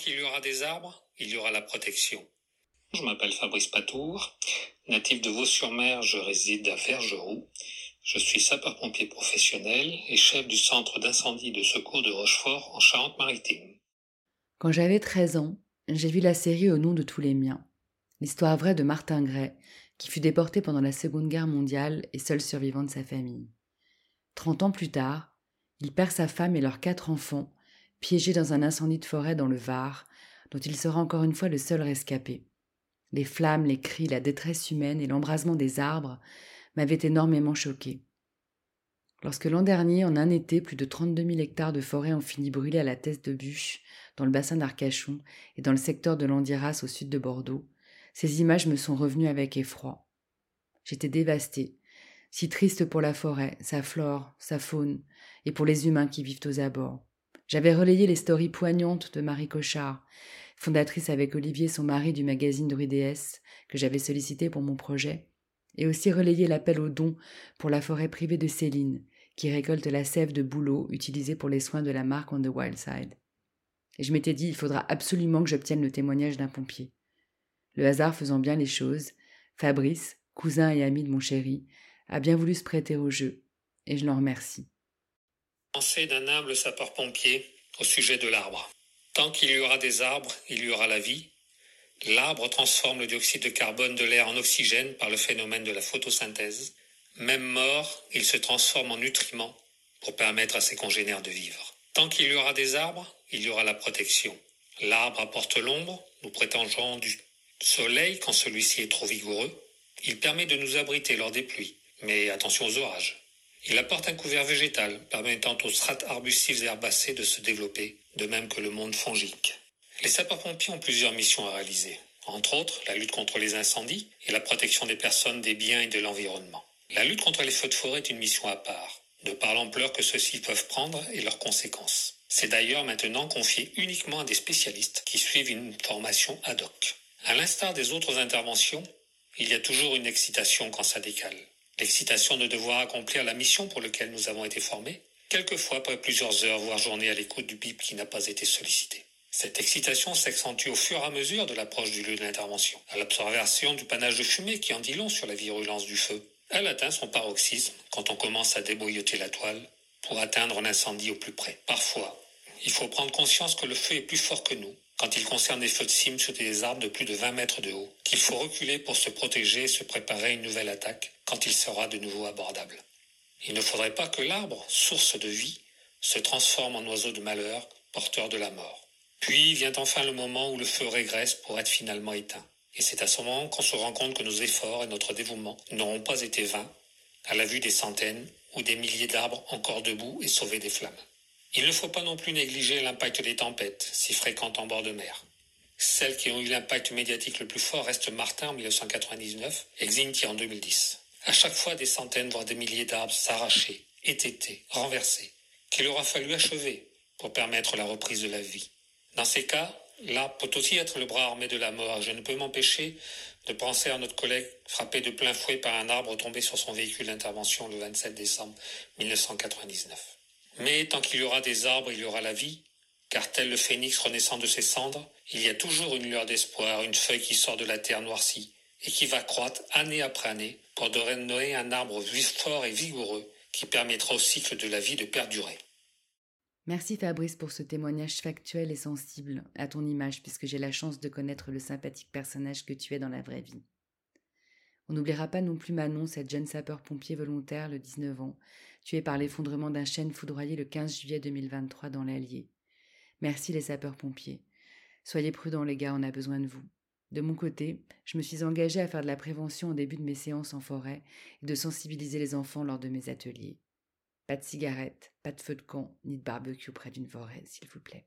Qu'il y aura des arbres, il y aura la protection. Je m'appelle Fabrice Patour, natif de Vaux-sur-Mer, je réside à Vergeroux. Je suis sapeur-pompier professionnel et chef du centre d'incendie de secours de Rochefort en Charente-Maritime. Quand j'avais 13 ans, j'ai vu la série Au nom de tous les miens, l'histoire vraie de Martin Gray, qui fut déporté pendant la Seconde Guerre mondiale et seul survivant de sa famille. Trente ans plus tard, il perd sa femme et leurs quatre enfants, piégés dans un incendie de forêt dans le Var, dont il sera encore une fois le seul rescapé. Les flammes, les cris, la détresse humaine et l'embrasement des arbres m'avaient énormément choqué. Lorsque l'an dernier, en un été, plus de 32 000 hectares de forêt ont fini brûlés à la tête de bûche, dans le bassin d'Arcachon et dans le secteur de l'Andiras au sud de Bordeaux, ces images me sont revenues avec effroi. J'étais dévastée, si triste pour la forêt, sa flore, sa faune, et pour les humains qui vivent aux abords. J'avais relayé les stories poignantes de Marie Cochard, fondatrice avec Olivier, son mari, du magazine Druides, que j'avais sollicité pour mon projet, et aussi relayé l'appel aux dons pour la forêt privée de Céline, qui récolte la sève de bouleau utilisée pour les soins de la marque On the Wild Side. Et je m'étais dit, il faudra absolument que j'obtienne le témoignage d'un pompier. Le hasard faisant bien les choses, Fabrice, cousin et ami de mon chéri, a bien voulu se prêter au jeu, et je l'en remercie. Pensée d'un humble sapeur-pompier au sujet de l'arbre. Tant qu'il y aura des arbres, il y aura la vie. L'arbre transforme le dioxyde de carbone de l'air en oxygène par le phénomène de la photosynthèse. Même mort, il se transforme en nutriments pour permettre à ses congénères de vivre. Tant qu'il y aura des arbres, il y aura la protection. L'arbre apporte l'ombre, nous prétendons du soleil quand celui-ci est trop vigoureux. Il permet de nous abriter lors des pluies, mais attention aux orages. Il apporte un couvert végétal permettant aux strates arbustives et herbacées de se développer, de même que le monde fongique. Les sapeurs-pompiers ont plusieurs missions à réaliser, entre autres la lutte contre les incendies et la protection des personnes, des biens et de l'environnement. La lutte contre les feux de forêt est une mission à part, de par l'ampleur que ceux-ci peuvent prendre et leurs conséquences. C'est d'ailleurs maintenant confié uniquement à des spécialistes qui suivent une formation ad hoc. À l'instar des autres interventions, il y a toujours une excitation quand ça décale. L'excitation de devoir accomplir la mission pour laquelle nous avons été formés, quelquefois après plusieurs heures, voire journées à l'écoute du bip qui n'a pas été sollicité. Cette excitation s'accentue au fur et à mesure de l'approche du lieu de l'intervention, à l'observation du panache de fumée qui en dit long sur la virulence du feu. Elle atteint son paroxysme quand on commence à déboyoter la toile pour atteindre l'incendie au plus près. Parfois, il faut prendre conscience que le feu est plus fort que nous, quand il concerne des feux de cime sur des arbres de plus de 20 mètres de haut, qu'il faut reculer pour se protéger et se préparer à une nouvelle attaque quand il sera de nouveau abordable. Il ne faudrait pas que l'arbre, source de vie, se transforme en oiseau de malheur, porteur de la mort. Puis vient enfin le moment où le feu régresse pour être finalement éteint. Et c'est à ce moment qu'on se rend compte que nos efforts et notre dévouement n'auront pas été vains, à la vue des centaines ou des milliers d'arbres encore debout et sauvés des flammes. Il ne faut pas non plus négliger l'impact des tempêtes, si fréquentes en bord de mer. Celles qui ont eu l'impact médiatique le plus fort restent Martin en 1999 et Xinti en 2010. À chaque fois, des centaines, voire des milliers d'arbres s'arrachaient, étêtés, renversés, qu'il aura fallu achever pour permettre la reprise de la vie. Dans ces cas, l'arbre peut aussi être le bras armé de la mort. Je ne peux m'empêcher de penser à notre collègue frappé de plein fouet par un arbre tombé sur son véhicule d'intervention le 27 décembre 1999. Mais tant qu'il y aura des arbres, il y aura la vie, car tel le phénix renaissant de ses cendres, il y a toujours une lueur d'espoir, une feuille qui sort de la terre noircie et qui va croître année après année pour donner un arbre fort et vigoureux qui permettra au cycle de la vie de perdurer. Merci Fabrice pour ce témoignage factuel et sensible à ton image puisque j'ai la chance de connaître le sympathique personnage que tu es dans la vraie vie. On n'oubliera pas non plus Manon, cette jeune sapeur-pompier volontaire, le 19 ans, tuée par l'effondrement d'un chêne foudroyé le 15 juillet 2023 dans l'Allier. Merci les sapeurs-pompiers. Soyez prudents les gars, on a besoin de vous. De mon côté, je me suis engagée à faire de la prévention au début de mes séances en forêt et de sensibiliser les enfants lors de mes ateliers. Pas de cigarettes, pas de feu de camp, ni de barbecue près d'une forêt, s'il vous plaît.